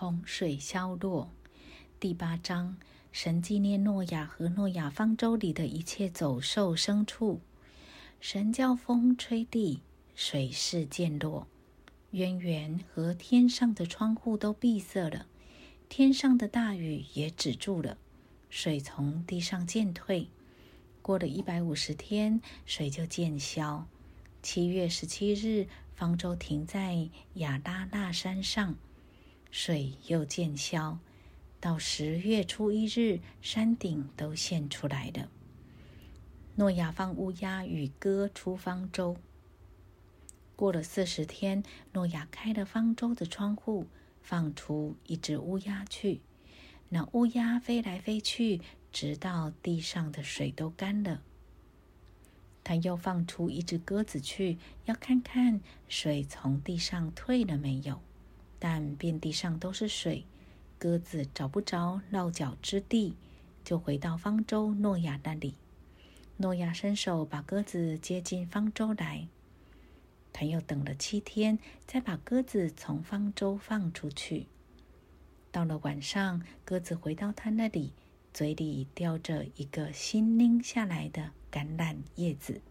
洪水消落。第八章，神纪念诺亚和诺亚方舟里的一切走兽牲畜。神叫风吹地，水势渐落，渊源和天上的窗户都闭塞了，天上的大雨也止住了，水从地上渐退。过了一百五十天，水就渐消。七月十七日，方舟停在亚拉腊山上，水又渐消。到十月初一日，山顶都现出来了。诺亚放乌鸦与鸽出方舟。过了四十天，诺亚开了方舟的窗户，放出一只乌鸦去。那乌鸦飞来飞去，直到地上的水都干了。他又放出一只鸽子去，要看看水从地上退了没有。但遍地上都是水。鸽子找不着落脚之地，就回到方舟诺亚那里。诺亚伸手把鸽子接进方舟来。他又等了七天，再把鸽子从方舟放出去。到了晚上，鸽子回到他那里，嘴里叼着一个新拎下来的橄榄叶子。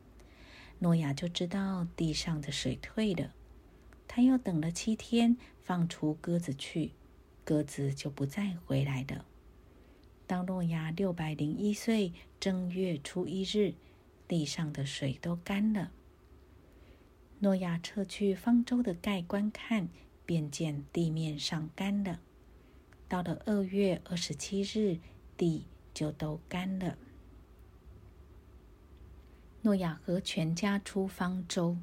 诺亚就知道地上的水退了。他又等了七天，放出鸽子去。鸽子就不再回来了。当诺亚六百零一岁正月初一日，地上的水都干了。诺亚撤去方舟的盖观看，便见地面上干了。到了二月二十七日，地就都干了。诺亚和全家出方舟。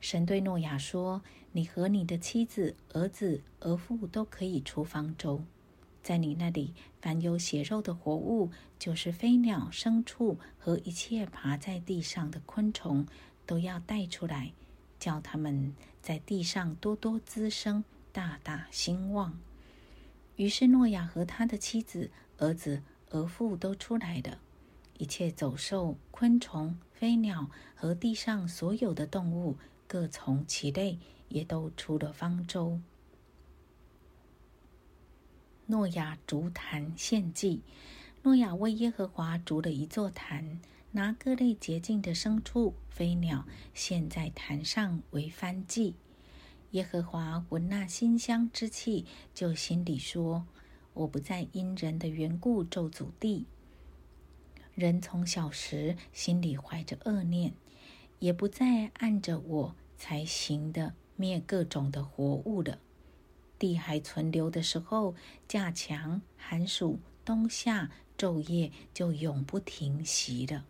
神对诺亚说：“你和你的妻子、儿子、儿妇都可以出方舟，在你那里，凡有血肉的活物，就是飞鸟、牲畜和一切爬在地上的昆虫，都要带出来，叫他们在地上多多滋生，大大兴旺。”于是诺亚和他的妻子、儿子、儿妇都出来了，一切走兽、昆虫、飞鸟和地上所有的动物。各从其类，也都出了方舟。诺亚筑坛献祭。诺亚为耶和华筑了一座坛，拿各类洁净的牲畜、飞鸟献在坛上为燔祭。耶和华闻那馨香之气，就心里说：“我不再因人的缘故咒诅地。人从小时心里怀着恶念。”也不再按着我才行的灭各种的活物了。地还存留的时候，架墙、寒暑、冬夏、昼夜就永不停息了。